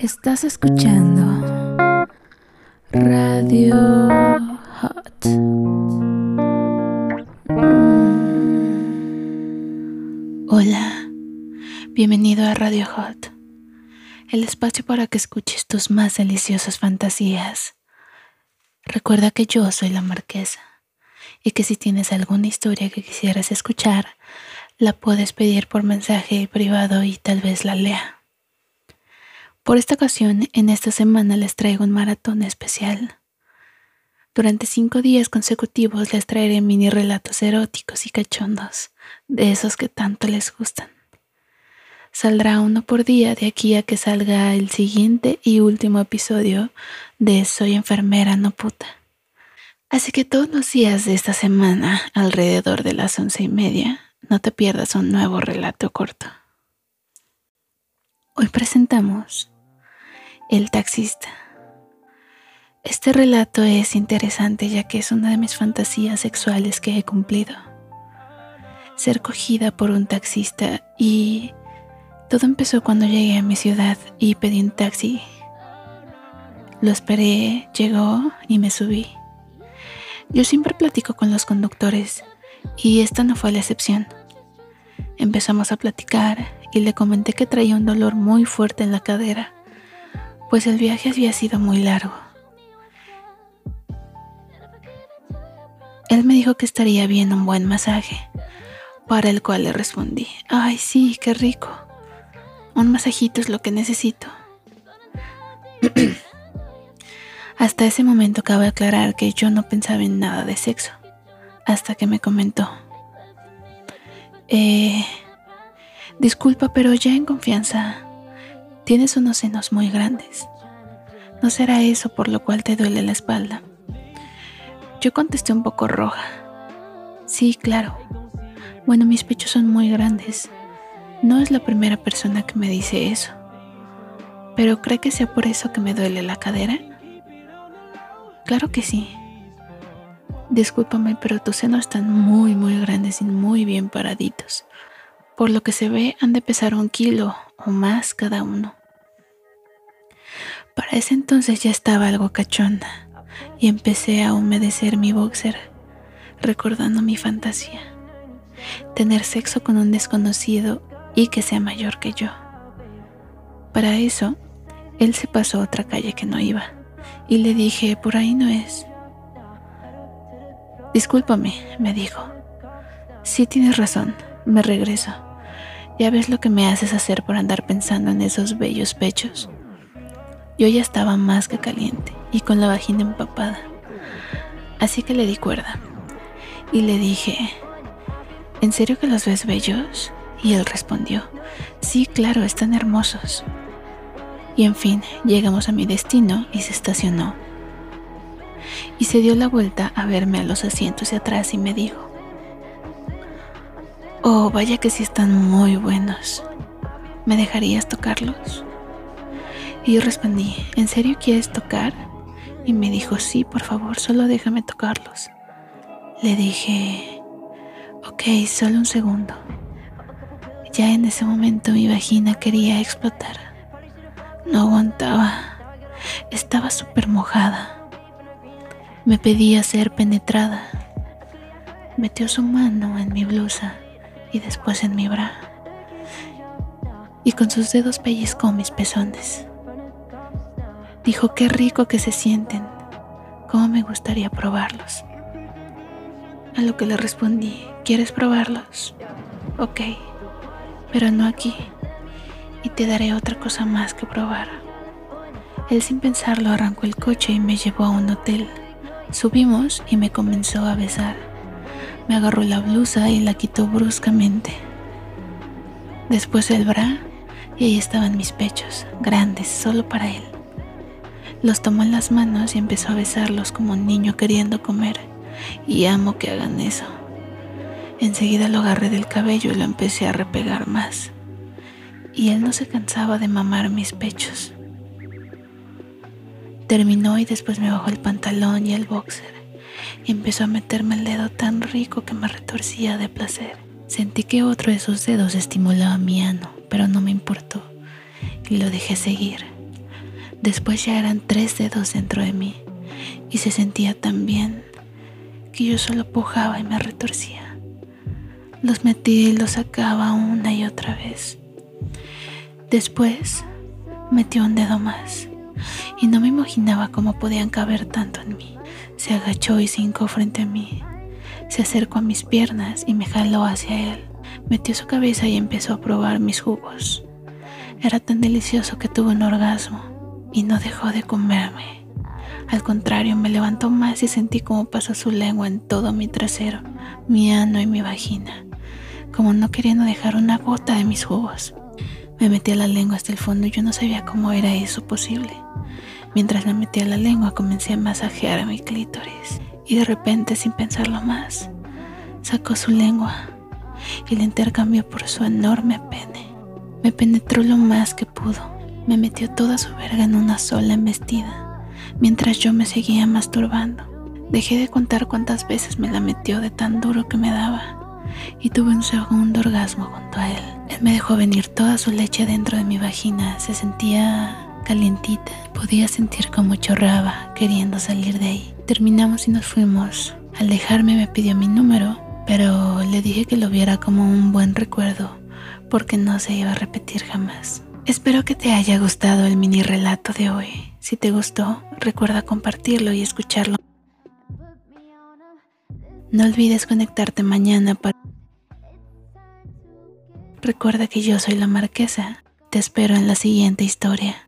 Estás escuchando Radio Hot. Hola, bienvenido a Radio Hot, el espacio para que escuches tus más deliciosas fantasías. Recuerda que yo soy la marquesa y que si tienes alguna historia que quisieras escuchar, la puedes pedir por mensaje privado y tal vez la lea. Por esta ocasión, en esta semana les traigo un maratón especial. Durante cinco días consecutivos les traeré mini relatos eróticos y cachondos, de esos que tanto les gustan. Saldrá uno por día de aquí a que salga el siguiente y último episodio de Soy enfermera, no puta. Así que todos los días de esta semana, alrededor de las once y media, no te pierdas un nuevo relato corto. Hoy presentamos el taxista. Este relato es interesante ya que es una de mis fantasías sexuales que he cumplido. Ser cogida por un taxista y todo empezó cuando llegué a mi ciudad y pedí un taxi. Lo esperé, llegó y me subí. Yo siempre platico con los conductores y esta no fue la excepción. Empezamos a platicar y le comenté que traía un dolor muy fuerte en la cadera pues el viaje había sido muy largo. Él me dijo que estaría bien un buen masaje, para el cual le respondí, ay sí, qué rico. Un masajito es lo que necesito. hasta ese momento cabe aclarar que yo no pensaba en nada de sexo, hasta que me comentó, eh, disculpa, pero ya en confianza Tienes unos senos muy grandes. ¿No será eso por lo cual te duele la espalda? Yo contesté un poco roja. Sí, claro. Bueno, mis pechos son muy grandes. No es la primera persona que me dice eso. ¿Pero cree que sea por eso que me duele la cadera? Claro que sí. Discúlpame, pero tus senos están muy, muy grandes y muy bien paraditos. Por lo que se ve, han de pesar un kilo o más cada uno. Para ese entonces ya estaba algo cachonda y empecé a humedecer mi boxer, recordando mi fantasía. Tener sexo con un desconocido y que sea mayor que yo. Para eso, él se pasó a otra calle que no iba y le dije, por ahí no es. Discúlpame, me dijo. Sí tienes razón, me regreso. Ya ves lo que me haces hacer por andar pensando en esos bellos pechos. Yo ya estaba más que caliente y con la vagina empapada. Así que le di cuerda y le dije, ¿en serio que los ves bellos? Y él respondió, sí, claro, están hermosos. Y en fin, llegamos a mi destino y se estacionó. Y se dio la vuelta a verme a los asientos de atrás y me dijo, oh, vaya que sí están muy buenos. ¿Me dejarías tocarlos? Y yo respondí, ¿en serio quieres tocar? Y me dijo, sí, por favor, solo déjame tocarlos. Le dije, ok, solo un segundo. Ya en ese momento mi vagina quería explotar. No aguantaba. Estaba súper mojada. Me pedía ser penetrada. Metió su mano en mi blusa y después en mi bra. Y con sus dedos pellizcó mis pezones. Dijo, qué rico que se sienten, cómo me gustaría probarlos. A lo que le respondí, ¿quieres probarlos? Ok, pero no aquí, y te daré otra cosa más que probar. Él sin pensarlo arrancó el coche y me llevó a un hotel. Subimos y me comenzó a besar. Me agarró la blusa y la quitó bruscamente. Después el bra y ahí estaban mis pechos, grandes, solo para él. Los tomó en las manos y empezó a besarlos como un niño queriendo comer. Y amo que hagan eso. Enseguida lo agarré del cabello y lo empecé a repegar más. Y él no se cansaba de mamar mis pechos. Terminó y después me bajó el pantalón y el boxer. Y empezó a meterme el dedo tan rico que me retorcía de placer. Sentí que otro de sus dedos estimulaba mi ano, pero no me importó. Y lo dejé seguir Después ya eran tres dedos dentro de mí y se sentía tan bien que yo solo pujaba y me retorcía. Los metía y los sacaba una y otra vez. Después metió un dedo más y no me imaginaba cómo podían caber tanto en mí. Se agachó y se hincó frente a mí. Se acercó a mis piernas y me jaló hacia él. Metió su cabeza y empezó a probar mis jugos. Era tan delicioso que tuve un orgasmo y no dejó de comerme. Al contrario, me levantó más y sentí cómo pasó su lengua en todo mi trasero, mi ano y mi vagina, como no queriendo dejar una gota de mis jugos. Me metía la lengua hasta el fondo y yo no sabía cómo era eso posible. Mientras me metía la lengua comencé a masajear a mi clítoris y de repente, sin pensarlo más, sacó su lengua y la intercambió por su enorme pene. Me penetró lo más que pudo. Me metió toda su verga en una sola embestida, mientras yo me seguía masturbando. Dejé de contar cuántas veces me la metió de tan duro que me daba y tuve un segundo orgasmo junto a él. Él me dejó venir toda su leche dentro de mi vagina. Se sentía calientita. Podía sentir cómo chorraba, queriendo salir de ahí. Terminamos y nos fuimos. Al dejarme me pidió mi número, pero le dije que lo viera como un buen recuerdo, porque no se iba a repetir jamás. Espero que te haya gustado el mini relato de hoy. Si te gustó, recuerda compartirlo y escucharlo. No olvides conectarte mañana para... Recuerda que yo soy la marquesa. Te espero en la siguiente historia.